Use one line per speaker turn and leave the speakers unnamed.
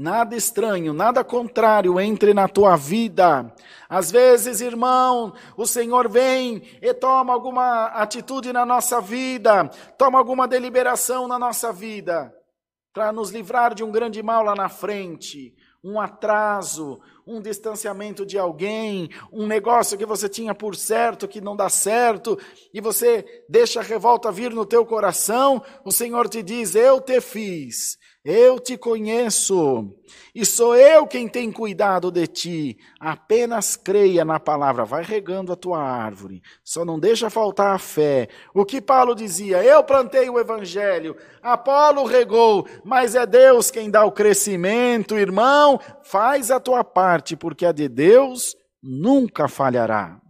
Nada estranho, nada contrário entre na tua vida. Às vezes, irmão, o Senhor vem e toma alguma atitude na nossa vida, toma alguma deliberação na nossa vida, para nos livrar de um grande mal lá na frente, um atraso, um distanciamento de alguém, um negócio que você tinha por certo que não dá certo, e você deixa a revolta vir no teu coração, o Senhor te diz: Eu te fiz, eu te conheço e sou eu quem tem cuidado de ti. Apenas creia na palavra, vai regando a tua árvore, só não deixa faltar a fé. O que Paulo dizia: Eu plantei o evangelho, Apolo regou, mas é Deus quem dá o crescimento, irmão. Faz a tua parte, parte, porque a de Deus nunca falhará.